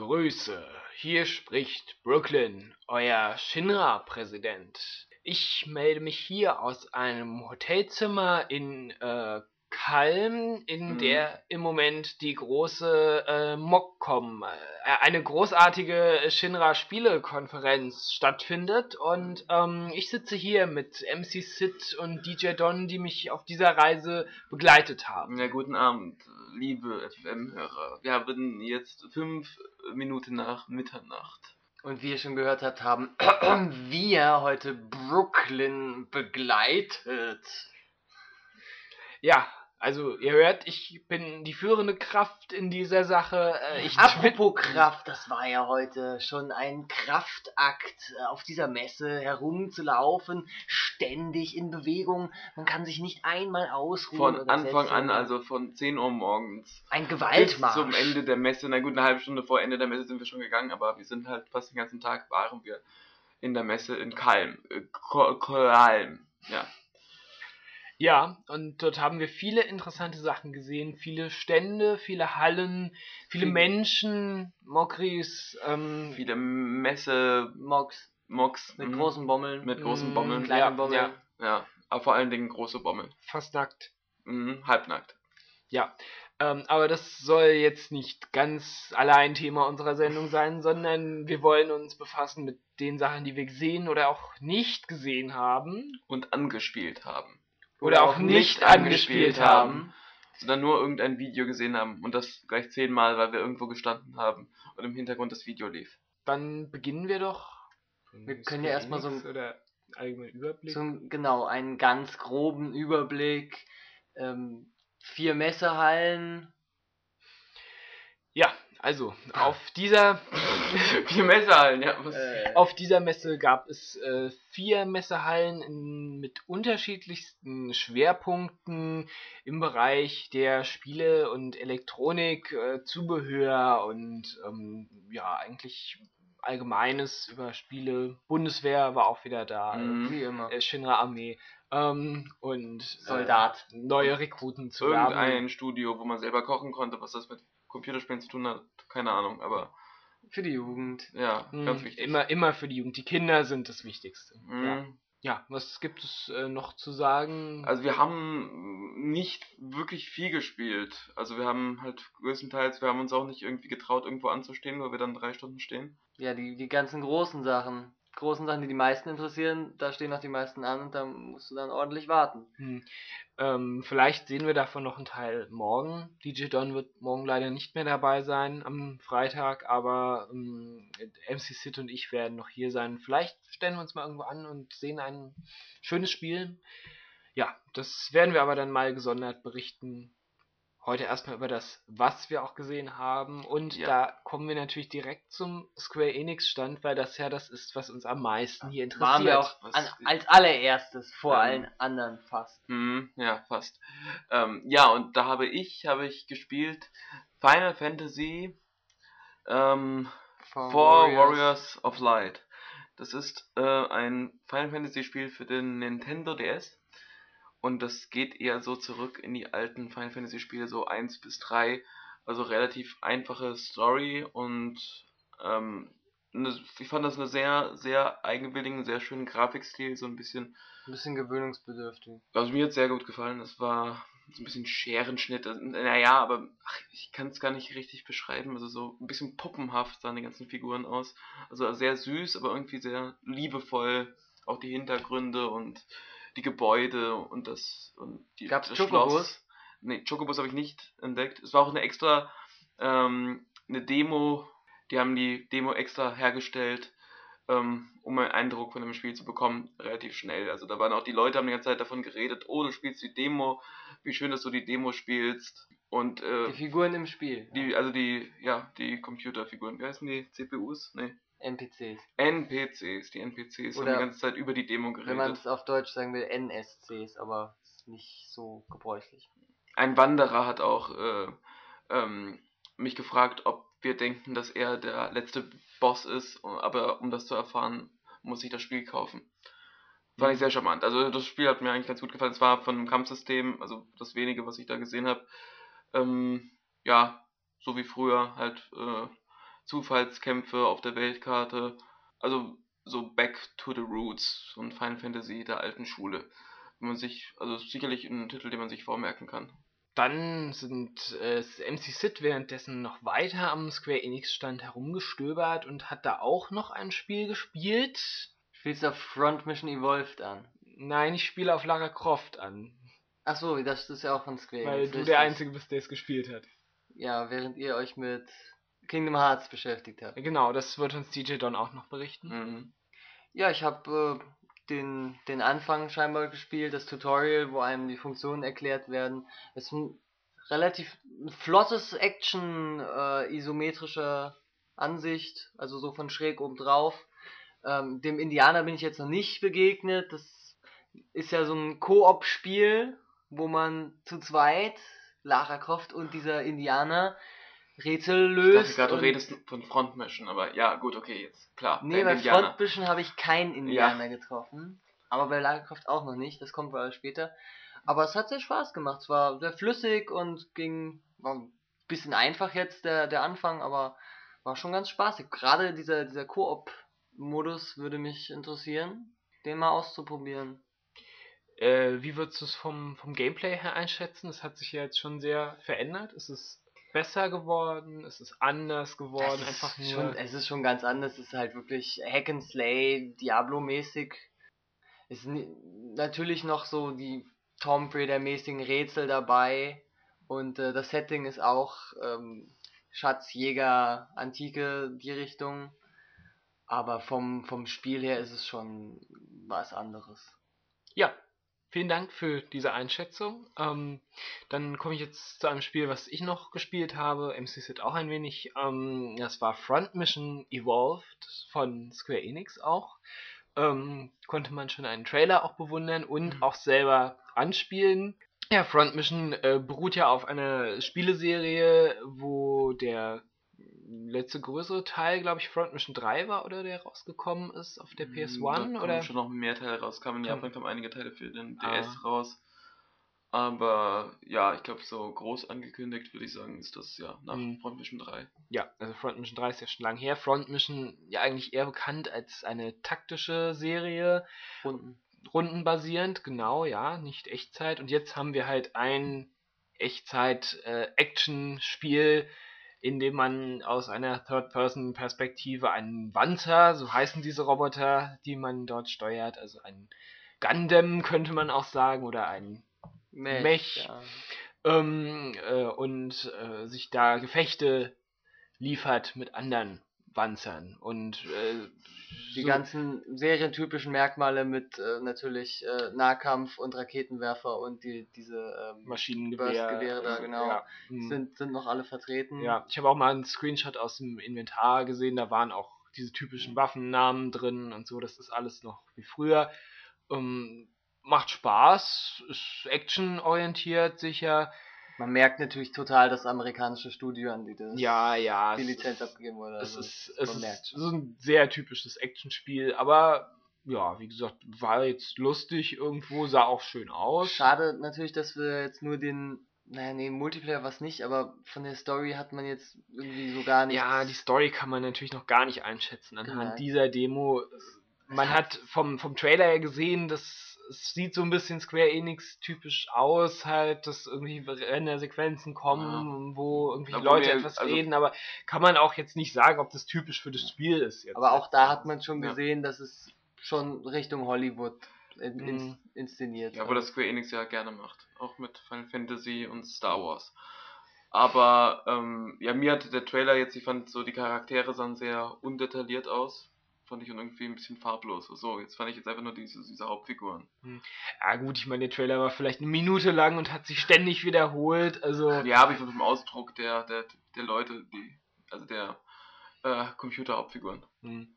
Grüße, hier spricht Brooklyn, euer Shinra-Präsident. Ich melde mich hier aus einem Hotelzimmer in äh, Kalm, in Mhm. der im Moment die große äh, MOCCOM, äh, eine großartige Shinra-Spielekonferenz stattfindet. Und ähm, ich sitze hier mit MC Sid und DJ Don, die mich auf dieser Reise begleitet haben. Ja, guten Abend, liebe FM-Hörer. Wir haben jetzt fünf Minuten nach Mitternacht. Und wie ihr schon gehört habt, haben wir heute Brooklyn begleitet. Ja, also ihr hört, ich bin die führende Kraft in dieser Sache. Äh, Ich Apropos Kraft, das war ja heute schon ein Kraftakt, äh, auf dieser Messe herumzulaufen, ständig in Bewegung. Man kann sich nicht einmal ausruhen. Von oder Anfang an, also von 10 Uhr morgens Ein bis Gewaltmarsch. zum Ende der Messe. Na gut, eine halbe Stunde vor Ende der Messe sind wir schon gegangen, aber wir sind halt fast den ganzen Tag waren wir in der Messe in Kalm. Äh, Kalm, ja. Ja, und dort haben wir viele interessante Sachen gesehen, viele Stände, viele Hallen, viele Viel- Menschen, Mokris, ähm, Viele Messe, Mox Mox mit mhm, großen Bommeln. mit großen Mm, Bommeln. kleinen ja, Bommeln. ja, Ja, aber vor allen Dingen große Bommeln. fast nackt. Mhm, halbnackt. Ja, ähm, aber das soll jetzt nicht ganz allein Thema unserer Sendung sein, sondern wir wollen uns befassen mit den Sachen, die wir gesehen oder auch nicht gesehen haben. Und angespielt haben. Oder, auch nicht angespielt haben. sondern nur irgendein Video gesehen haben und das gleich zehnmal, weil wir irgendwo gestanden haben und im Hintergrund das Video lief. Dann beginnen wir doch. Wir können ja erstmal so ein- Oder allgemeinen Überblick. Zum, genau, einen ganz groben Überblick. Ähm, vier Messehallen. Ja, also auf dieser Vier Messerhallen, ja. Was? Äh, Auf dieser Messe gab es äh, vier Messehallen in, mit unterschiedlichsten Schwerpunkten im Bereich der Spiele und Elektronik, äh, Zubehör und ähm, ja, eigentlich Allgemeines über Spiele. Bundeswehr war auch wieder da, Mhm. wie immer. äh, Shinra Armee ähm, und Soldat. Äh, neue Rekruten zu. Irgendein Studio, wo man selber kochen konnte, was das mit Computerspielen zu tun hat, keine Ahnung, aber Für die Jugend. ja, Mhm, ganz wichtig. Immer, immer für die Jugend. Die Kinder sind das Wichtigste. Mhm. Ja. ja, was gibt es äh, noch zu sagen? Also wir haben nicht wirklich viel gespielt. Also wir haben halt größtenteils, wir haben uns auch nicht irgendwie getraut, irgendwo anzustehen, weil wir dann drei Stunden stehen. Ja, die, die ganzen großen Sachen. Großen Sachen, die die meisten interessieren, da stehen auch die meisten an und da musst du dann ordentlich warten. Hm. Ähm, vielleicht sehen wir davon noch einen Teil morgen. DJ Don wird morgen leider nicht mehr dabei sein am Freitag, aber ähm, MC Sid und ich werden noch hier sein. Vielleicht stellen wir uns mal irgendwo an und sehen ein schönes Spiel. Ja, das werden wir aber dann mal gesondert berichten. Heute erstmal über das, was wir auch gesehen haben. Und Ja. da kommen wir natürlich direkt zum Square Enix Stand, weil das ja das ist, was uns am meisten hier interessiert. Waren wir auch an, als allererstes vor Ähm, allen anderen fast. Mhm, ja, fast. Ähm, ja, und da habe ich, habe ich gespielt Final Fantasy ähm, For Four Warriors of Light. Das ist äh, ein Final Fantasy Spiel für den Nintendo DS. Und das geht eher so zurück in die alten Final Fantasy Spiele, so 1 bis 3. Also relativ einfache Story und ähm, ne, ich fand das eine sehr, sehr eigenwilligen, sehr schönen Grafikstil, so ein bisschen Ein bisschen gewöhnungsbedürftig. also mir hat sehr gut gefallen. Das war so ein bisschen Scherenschnitt. Also, Naja, aber ach, ich kann es gar nicht richtig beschreiben. Also so ein bisschen puppenhaft sahen die ganzen Figuren aus. Also sehr süß, aber irgendwie sehr liebevoll. Auch die Hintergründe und die Gebäude und das und die, Gab's das Chocobos? Nee, Chocobos habe ich nicht entdeckt. Es war auch eine extra ähm, eine Demo. Die haben die Demo extra hergestellt ähm, um einen Eindruck von dem Spiel zu bekommen, relativ schnell. Also da waren auch die Leute, haben die ganze Zeit davon geredet, oh, du spielst die Demo, wie schön, dass du die Demo spielst. Und Die äh, Figuren im Spiel. die, also die, ja, die Computerfiguren, wie heißen die? CPUs? Nee. NPCs. NPCs, die NPCs haben Oder- die ganze Zeit über die Demo Wenn man geredet. es auf Deutsch sagen will, NSCs, aber ist nicht so gebräuchlich. Ein Wanderer hat auch äh, ähm, mich gefragt, ob wir denken, dass er der letzte Boss ist, aber um das zu erfahren, muss ich das Spiel kaufen. Fand ich sehr charmant. Also das Spiel hat mir eigentlich ganz gut gefallen. Es war von dem Kampfsystem, also das wenige, was ich da gesehen habe, ähm, ja, so wie früher halt äh, Zufallskämpfe auf der Weltkarte. Also so back to the roots und Final Fantasy der alten Schule. Wenn man sich, also sicherlich ein Titel, den man sich vormerken kann. Dann sind äh, MC Sid währenddessen noch weiter am Square Enix Stand herumgestöbert und hat da auch noch ein Spiel gespielt. Spielst du auf Front Mission Evolved an? Nein, ich spiele auf Lara Croft an, Ach so, das ist ja auch von Square weil Enix, du richtig. der Einzige bist, der es gespielt hat. Ja, während ihr euch mit Kingdom Hearts beschäftigt habt. Genau, das wird uns DJ Don auch noch berichten. Mhm. Ja, ich habe äh, den, den Anfang scheinbar gespielt, das Tutorial, wo einem die Funktionen erklärt werden. Es ist ein relativ flottes Action, äh, isometrischer Ansicht, also so von schräg oben drauf. Ähm, dem Indianer bin ich jetzt noch nicht begegnet. Das ist ja so ein Koop-Spiel, wo man zu zweit, Lara Croft und dieser Indianer, Rätsel Ich löst. dachte gerade, du redest von Front Mission, aber ja, gut, okay, jetzt, klar. Nee, bei Indianer. Frontbischen habe ich keinen Indianer getroffen. Aber bei Lara Croft auch noch nicht, das kommt wohl später. Aber es hat sehr Spaß gemacht. Es war sehr flüssig und ging, war ein bisschen einfach jetzt der, der Anfang, aber war schon ganz spaßig. Gerade dieser, dieser Koop-Modus würde mich interessieren, den mal auszuprobieren. Äh, wie würdest du es vom, vom Gameplay her einschätzen? Es hat sich ja jetzt schon sehr verändert. Es ist besser geworden, es ist anders geworden, Das einfach ist nur. schon, es ist schon ganz anders. Es ist halt wirklich Hack and Slay, Diablo-mäßig. Es ist ni- natürlich noch so die Tomb Raider-mäßigen Rätsel dabei. Und äh, das Setting ist auch ähm, Schatzjäger, Antike, die Richtung. Aber vom, vom Spiel her ist es schon was anderes. Ja, vielen Dank für diese Einschätzung. Ähm, dann komme ich jetzt zu einem Spiel, was ich noch gespielt habe. MC Sid auch ein wenig. Ähm, das war Front Mission Evolved von Square Enix auch. Ähm, konnte man schon einen Trailer auch bewundern und Mhm. auch selber anspielen. Ja, Front Mission äh, beruht ja auf einer Spieleserie, wo der letzte größere Teil, glaube ich, Front Mission 3 war oder der rausgekommen ist auf der Mm, PS1 da oder schon noch mehr Teile raus. Kamen in Kam- Japan kamen einige Teile für den Ah. DS raus. Aber ja, ich glaube, so groß angekündigt würde ich sagen, ist das ja nach Mhm. Front Mission 3. Ja, also Front Mission 3 ist ja schon lange her. Front Mission ja eigentlich eher bekannt als eine taktische Serie, Runden. rundenbasierend, genau, ja, nicht Echtzeit. Und jetzt haben wir halt ein Echtzeit-Action-Spiel, in dem man aus einer Third-Person-Perspektive einen Wanzer, so heißen diese Roboter, die man dort steuert, also ein Gundam könnte man auch sagen, oder ein Mech. Mech. Ja. ähm, äh, und äh, sich da Gefechte liefert mit anderen Wanzern und äh, Die so- ganzen serientypischen Merkmale mit äh, natürlich äh, Nahkampf und Raketenwerfer und die, diese ähm, Maschinengewehr Burstgewehre da, äh, genau. ja, hm. sind, sind noch alle vertreten. ja, ich habe auch mal einen Screenshot aus dem Inventar gesehen, da waren auch diese typischen Waffennamen drin und so, das ist alles noch wie früher. Ähm, macht Spaß, ist actionorientiert sicher. Man merkt natürlich total das amerikanische Studio, an die das Ja, ja. die Lizenz abgegeben wurde. Es Also ist, es ist so ein sehr typisches Actionspiel, aber ja, wie gesagt, war jetzt lustig irgendwo, sah auch schön aus. Schade natürlich, dass wir jetzt nur den, naja, nee, Multiplayer was nicht, aber von der Story hat man jetzt irgendwie so gar nichts. Ja, die Story kann man natürlich noch gar nicht einschätzen anhand Genau. dieser Demo. Man hat vom, vom Trailer her gesehen, dass es sieht so ein bisschen Square Enix typisch aus, halt, dass irgendwie Rendersequenzen kommen, wo irgendwie Obwohl Leute mir- etwas also- reden, aber kann man auch jetzt nicht sagen, ob das typisch für das Spiel ist. Jetzt. aber auch da hat man schon Ja. gesehen, dass es schon Richtung Hollywood in, Mhm. ins, inszeniert. Ja, wo das Square Enix ja gerne macht. Auch mit Final Fantasy und Star Wars. Aber ähm, ja, mir hatte der Trailer jetzt, ich fand so die Charaktere sahen sehr undetailliert aus. Fand ich und irgendwie ein bisschen farblos. So, jetzt fand ich jetzt einfach nur diese, diese Hauptfiguren. Ja gut, ich meine, der Trailer war vielleicht eine Minute lang und hat sich ständig wiederholt. Also Ja, aber ich fand vom Ausdruck der, der, der Leute, die, also der äh, Computer-Hauptfiguren. hm.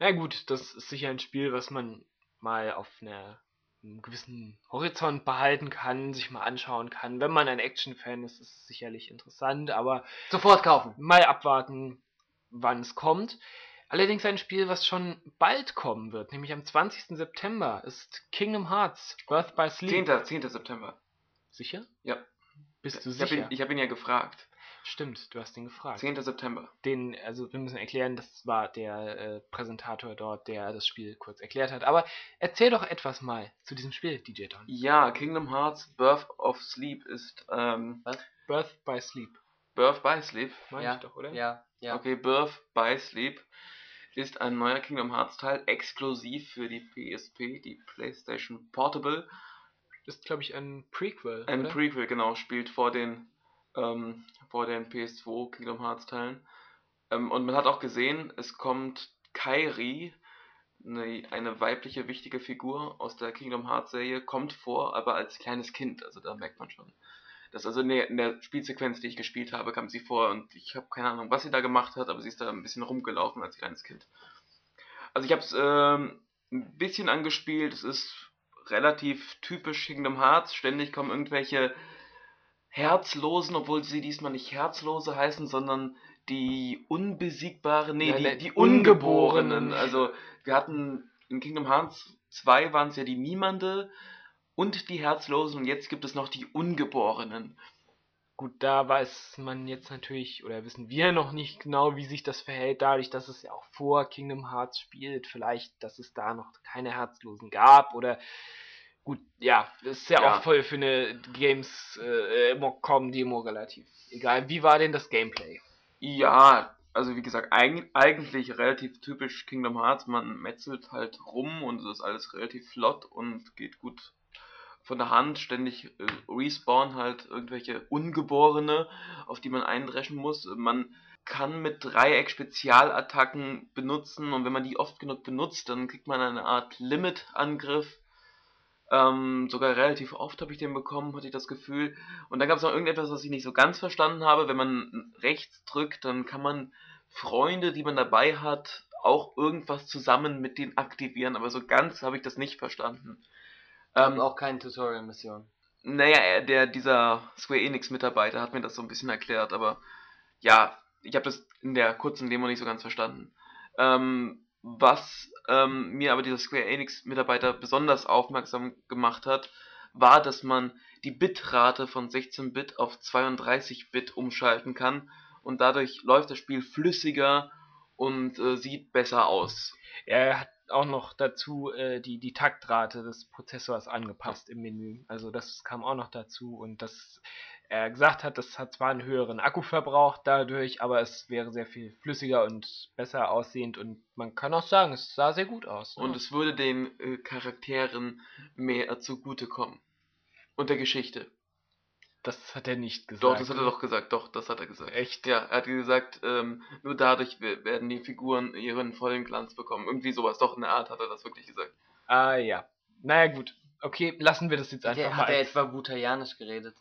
na gut, das ist sicher ein Spiel, was man mal auf einer einem gewissen Horizont behalten kann, sich mal anschauen kann. Wenn man ein Action-Fan ist, ist es sicherlich interessant, aber Sofort kaufen. mal abwarten, wann es kommt. Allerdings ein Spiel, was schon bald kommen wird, nämlich am 20. September, ist Kingdom Hearts Birth by Sleep. 10. 10. September. Sicher? Ja. Bist du Ich habe sicher? ihn, ich hab ihn ja gefragt. Stimmt, du hast ihn gefragt. 10. September. Den, also wir müssen erklären, das war der äh, Präsentator dort, der das Spiel kurz erklärt hat. Aber erzähl doch etwas mal zu diesem Spiel, DJ Don. Ja, Kingdom Hearts Birth of Sleep ist, ähm, Birth by Sleep, Birth by Sleep? meine Ja, ich doch, oder? Ja, ja. Okay, Birth by Sleep ist ein neuer Kingdom Hearts Teil, exklusiv für die PSP, die PlayStation Portable. Ist, glaube ich, ein Prequel, Ein oder? Prequel, genau, spielt vor den, ähm, vor den PS2 Kingdom Hearts Teilen. Ähm, und man hat auch gesehen, es kommt Kairi, eine, eine weibliche wichtige Figur aus der Kingdom Hearts Serie, kommt vor, aber als kleines Kind. Also da merkt man schon. Das also in der, in der Spielsequenz, die ich gespielt habe, kam sie vor und ich habe keine Ahnung, was sie da gemacht hat, aber sie ist da ein bisschen rumgelaufen als kleines Kind. Also ich habe es ähm, ein bisschen angespielt. Es ist relativ typisch Kingdom Hearts. Ständig kommen irgendwelche Herzlosen, obwohl sie diesmal nicht Herzlose heißen, sondern die Unbesiegbaren, nee, Nein, die, die Ungeborenen. Ungeborenen. Also wir hatten in Kingdom Hearts 2 waren es ja die Niemande und die Herzlosen und jetzt gibt es noch die Ungeborenen. Gut, da weiß man jetzt natürlich, oder wissen wir noch nicht genau, wie sich das verhält, dadurch, dass es ja auch vor Kingdom Hearts spielt. Vielleicht, dass es da noch keine Herzlosen gab, oder gut, ja, das ist ja, Ja. auch voll für eine Games äh, Com Demo relativ. Egal, wie war denn das Gameplay? Ja, also wie gesagt, eig eigentlich relativ typisch Kingdom Hearts. Man metzelt halt rum und es ist alles relativ flott und geht gut von der Hand. Ständig äh, respawn halt irgendwelche Ungeborene, auf die man eindreschen muss. Man kann mit Dreieck Spezialattacken benutzen und wenn man die oft genug benutzt, dann kriegt man eine Art Limit-Angriff. Ähm, sogar relativ oft habe ich den bekommen, hatte ich das Gefühl. Und dann gab es noch irgendetwas, was ich nicht so ganz verstanden habe. Wenn man rechts drückt, dann kann man Freunde, die man dabei hat, auch irgendwas zusammen mit denen aktivieren. Aber so ganz habe ich das nicht verstanden. Ähm, auch keine Tutorial-Mission. naja, er- der, dieser Square Enix-Mitarbeiter hat mir das so ein bisschen erklärt, aber ja, ich habe das in der kurzen Demo nicht so ganz verstanden. Ähm, was ähm, mir aber dieser Square Enix-Mitarbeiter besonders aufmerksam gemacht hat, war, dass man die Bitrate von 16-Bit auf 32-Bit umschalten kann und dadurch läuft das Spiel flüssiger und äh, sieht besser aus. Er hat auch noch dazu äh, die, die Taktrate des Prozessors angepasst im Menü. Also das kam auch noch dazu und das er gesagt hat, das hat zwar einen höheren Akkuverbrauch dadurch, aber es wäre sehr viel flüssiger und besser aussehend und man kann auch sagen, es sah sehr gut aus. ne? Und es würde den äh, Charakteren mehr zugutekommen. Und der Geschichte. Das hat er nicht gesagt. Doch, das hat er doch gesagt. Doch, das hat er gesagt. Echt? Ja, er hat gesagt, ähm, nur dadurch we- werden die Figuren ihren vollen Glanz bekommen. Irgendwie sowas. Doch, in der Art hat er das wirklich gesagt. Ah ja. Naja gut. Okay, lassen wir das jetzt einfach Der, mal. hat er etwa Butayanisch geredet?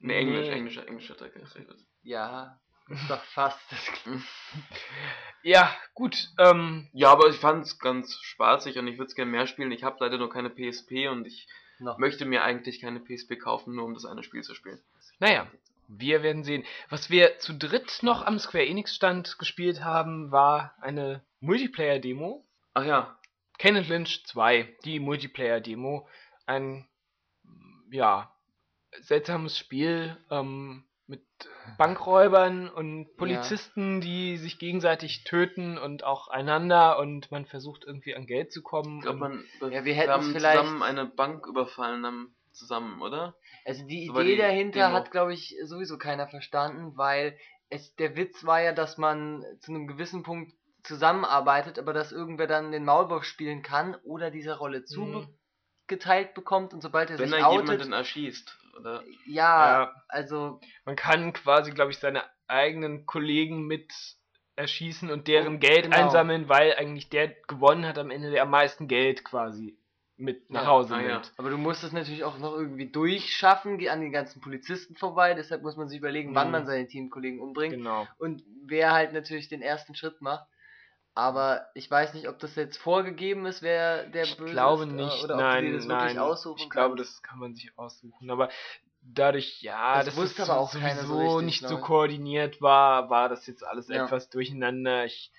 Nee, Englisch, Nee. Englisch, Englisch hat er geredet. Ja, ist doch fast das Gleiche. Ja, gut. Ähm, Ja, aber ich fand's ganz spaßig und ich würde es gerne mehr spielen. Ich habe leider nur keine PSP und ich Noch. möchte mir eigentlich keine PSP kaufen, nur um das eine Spiel zu spielen. Naja, wir werden sehen. Was wir zu dritt noch am Square Enix Stand gespielt haben, war eine Multiplayer-Demo. Ach ja, Kenneth Lynch 2, die Multiplayer-Demo. Ein, ja, seltsames Spiel ähm, mit Bankräubern und Polizisten, die sich gegenseitig töten und auch einander und man versucht irgendwie an Geld zu kommen. ich glaube, und man Ja, wir haben vielleicht- zusammen eine Bank überfallen haben, zusammen, oder? Also die So Idee die dahinter Demo. hat, glaube ich, sowieso keiner verstanden, weil es der Witz war ja, dass man zu einem gewissen Punkt zusammenarbeitet, aber dass irgendwer dann den Maulwurf spielen kann oder dieser Rolle Mhm. zugeteilt bekommt und sobald er Wenn sich er outet, jemanden erschießt, oder? ja, Ja. also Man kann quasi, glaube ich, seine eigenen Kollegen mit erschießen und deren Oh, Geld genau. einsammeln, weil eigentlich der gewonnen hat am Ende, der am meisten Geld quasi mit nach Ja, Hause ah, ja. nimmt. Aber du musst es natürlich auch noch irgendwie durchschaffen, geh an den ganzen Polizisten vorbei, deshalb muss man sich überlegen, wann Mhm. man seine Teamkollegen umbringt Genau. und wer halt natürlich den ersten Schritt macht. Aber ich weiß nicht, ob das jetzt vorgegeben ist, wer der Ich Böse glaube ist, äh, nicht. oder ob nein, du das nein. wirklich aussuchen ich glaube, das kann man sich aussuchen. Aber dadurch, ja, Das das, wusste ist aber auch sowieso so richtig, nicht so ne? koordiniert war, war das jetzt alles Ja. etwas durcheinander. Ich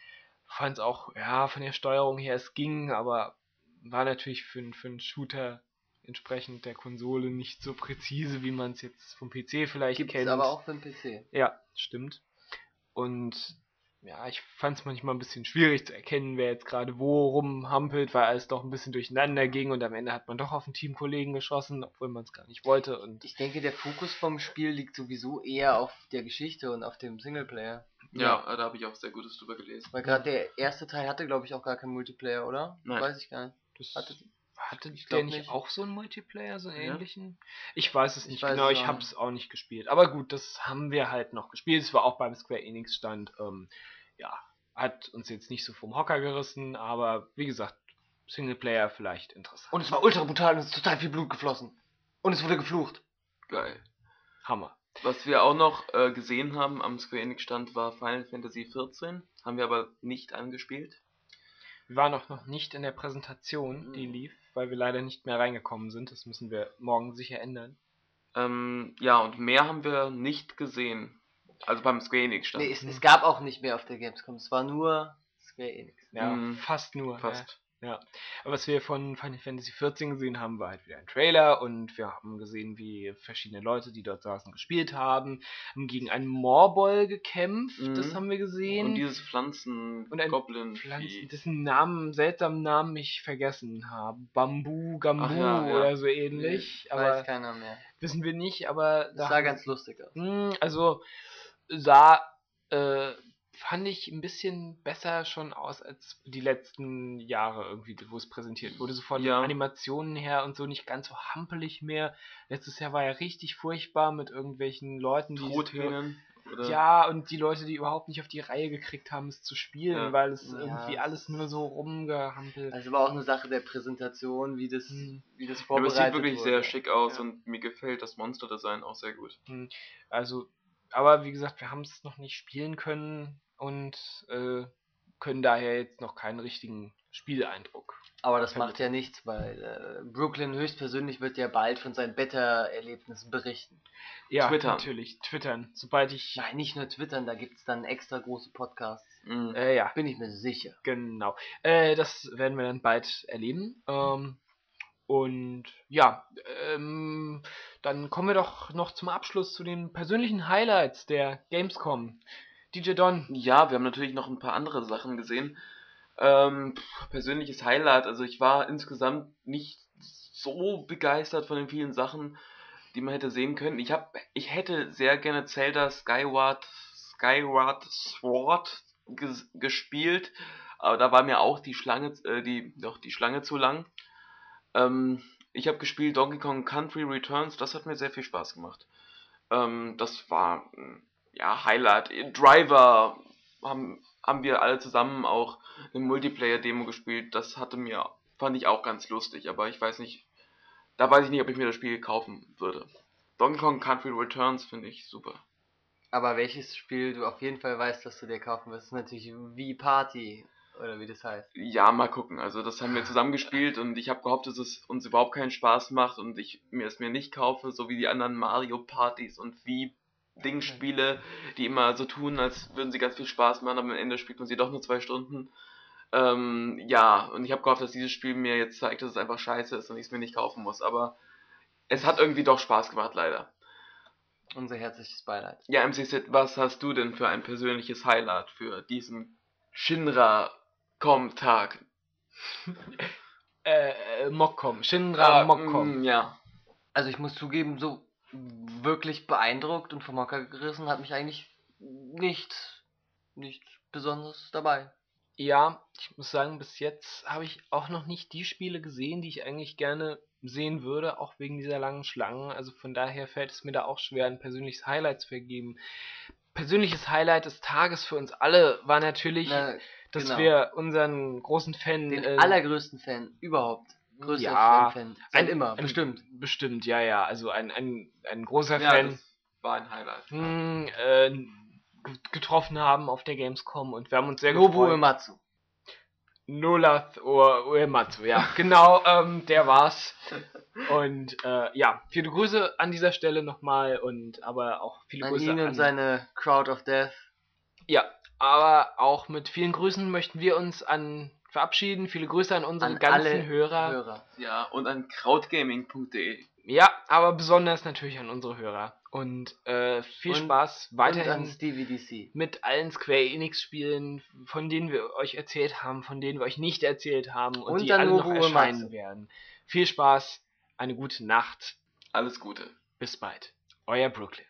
fand es auch, ja, von der Steuerung her, es ging, aber war natürlich für, einen- für einen Shooter entsprechend der Konsole nicht so präzise, wie man es jetzt vom PC vielleicht Gibt es kennt. aber auch für den PC. Ja, stimmt. Und ja, ich fand es manchmal ein bisschen schwierig zu erkennen, wer jetzt gerade wo rumhampelt, weil alles doch ein bisschen durcheinander ging und am Ende hat man doch auf einen Teamkollegen geschossen, obwohl man es gar nicht wollte. Und Ich denke, der Fokus vom Spiel liegt sowieso eher auf der Geschichte und auf dem Singleplayer. Ja, da habe ich auch sehr Gutes drüber gelesen. Weil gerade der erste Teil hatte, glaube ich, auch gar keinen Multiplayer, oder? Nein. Weiß ich gar nicht. das Hatte, hatte ich der nicht, nicht. auch so einen Multiplayer, so einen Ja. ähnlichen? Ich weiß es Ich nicht weiß genau, es ich habe es auch nicht gespielt. Aber gut, das haben wir halt noch gespielt. Es war auch beim Square Enix Stand. Ähm, ja, hat uns jetzt nicht so vom Hocker gerissen, aber wie gesagt, Singleplayer vielleicht interessant. und es war ultra brutal und es ist total viel Blut geflossen. Und es wurde geflucht. Geil. Hammer. Was wir auch noch äh, gesehen haben am Square Enix Stand war Final Fantasy XIV. Haben wir aber nicht angespielt. Wir waren auch noch nicht in der Präsentation, die Mhm. lief, weil wir leider nicht mehr reingekommen sind. Das müssen wir morgen sicher ändern. Ähm, ja, und mehr haben wir nicht gesehen. Also beim Square Enix Stand. Nee, es, es gab auch nicht mehr auf der Gamescom. Es war nur Square Enix. Ja, Mhm. fast nur. Fast. Ja. Aber was wir von Final Fantasy XIV gesehen haben, war halt wieder ein Trailer und wir haben gesehen, wie verschiedene Leute, die dort saßen, gespielt haben, haben gegen einen Morbol gekämpft, das Mhm. haben wir gesehen. Und dieses Pflanzen Und ein Goblin Pflanzen, dessen Namen, seltsamen Namen ich vergessen habe. Bambu, Gambu ja, ja. oder so ähnlich. Weiß aber keiner mehr. wissen wir nicht, aber Das sah ganz lustig aus. Hm, Also sah, äh, fand ich ein bisschen besser schon aus als die letzten Jahre irgendwie, wo es präsentiert wurde. So von Ja. Animationen her und so nicht ganz so hampelig mehr. Letztes Jahr war ja richtig furchtbar mit irgendwelchen Leuten, die Truthähnen. Oder ja, und die Leute, die überhaupt nicht auf die Reihe gekriegt haben, es zu spielen, Ja. weil es Ja, irgendwie alles nur so rumgehampelt. Also war auch eine Sache der Präsentation, wie das, Hm. wie das aber vorbereitet es sieht wirklich wurde. sehr schick aus Ja. und mir gefällt das Monster-Design auch sehr gut. Also, aber wie gesagt, wir haben es noch nicht spielen können und äh, können daher jetzt noch keinen richtigen Spieleindruck. Aber das macht ja nichts, weil äh, Brooklyn höchstpersönlich wird ja bald von seinen Beta-Erlebnissen berichten. Ja, Twittern. natürlich, twittern. Sobald ich. Nein, nicht nur twittern, da gibt es dann extra große Podcasts. Mhm. Äh, ja, Bin ich mir sicher. genau. Äh, das werden wir dann bald erleben. Ähm, und ja, ähm, dann kommen wir doch noch zum Abschluss zu den persönlichen Highlights der Gamescom. DJ Don. Ja, wir haben natürlich noch ein paar andere Sachen gesehen. Ähm, persönliches Highlight, also ich war insgesamt nicht so begeistert von den vielen Sachen, die man hätte sehen können. Ich hab, ich hätte sehr gerne Zelda Skyward, Skyward Sword ges gespielt, aber da war mir auch die Schlange, äh, die, doch die Schlange zu lang. Ähm, ich habe gespielt Donkey Kong Country Returns, das hat mir sehr viel Spaß gemacht. Ähm, das war mm, ja Highlight. Driver haben, haben wir alle zusammen auch eine Multiplayer-Demo gespielt. Das hatte mir, fand ich auch ganz lustig, aber ich weiß nicht, da weiß ich nicht, ob ich mir das Spiel kaufen würde. Donkey Kong Country Returns finde ich super. Aber welches Spiel du auf jeden Fall weißt, dass du dir kaufen wirst, ist natürlich Wii Party. Oder wie das heißt. Ja, mal gucken. Also das haben wir zusammen gespielt und ich habe gehofft, dass es uns überhaupt keinen Spaß macht und ich mir es mir nicht kaufe, so wie die anderen Mario Partys und wie Dingspiele, die immer so tun, als würden sie ganz viel Spaß machen, aber am Ende spielt man sie doch nur zwei Stunden. Ähm, ja, und ich habe gehofft, dass dieses Spiel mir jetzt zeigt, dass es einfach scheiße ist und ich es mir nicht kaufen muss, aber es hat irgendwie doch Spaß gemacht, leider. Unser herzliches Beileid. Ja, MC Sid, was hast du denn für ein persönliches Highlight für diesen Shinra-Com-Tag? Äh, äh, Moccom. Shinra Moccom. mm, ja. Also ich muss zugeben, so wirklich beeindruckt und vom Hocker gerissen hat mich eigentlich nichts, nichts Besonderes dabei. Ja, ich muss sagen, bis jetzt habe ich auch noch nicht die Spiele gesehen, die ich eigentlich gerne sehen würde, auch wegen dieser langen Schlangen. Also von daher fällt es mir da auch schwer, ein persönliches Highlight zu vergeben. Persönliches Highlight des Tages für uns alle war natürlich, Na, dass genau. wir unseren großen Fan. den äh, allergrößten Fan überhaupt. Größter Ja, Fan. Seit ein- immer, ein- bestimmt. Bestimmt, ja, ja. Also ein, ein, ein großer Ja, Fan. das war ein Highlight. mh, äh, g- getroffen haben auf der Gamescom und wir haben uns sehr Nobu gefreut. Ematsu. Nolath Ue- Uematsu, ja, genau, ähm, der war's. Und äh, ja, viele Grüße an dieser Stelle nochmal und aber auch viele An Grüße ihn und an seine Crowd of Death. ja, aber auch mit vielen Grüßen möchten wir uns an verabschieden. Viele Grüße an unsere An ganzen Hörer. Hörer. Ja, und an krautgaming.de. Ja, aber besonders natürlich an unsere Hörer. Und äh, viel Und- Spaß weiterhin DVDC. mit allen Square Enix Spielen, von denen wir euch erzählt haben, von denen wir euch nicht erzählt haben und, Und die alle noch erscheinen Uematsu. werden. Viel Spaß, eine gute Nacht, Alles Gute. bis bald. Euer Brooklyn.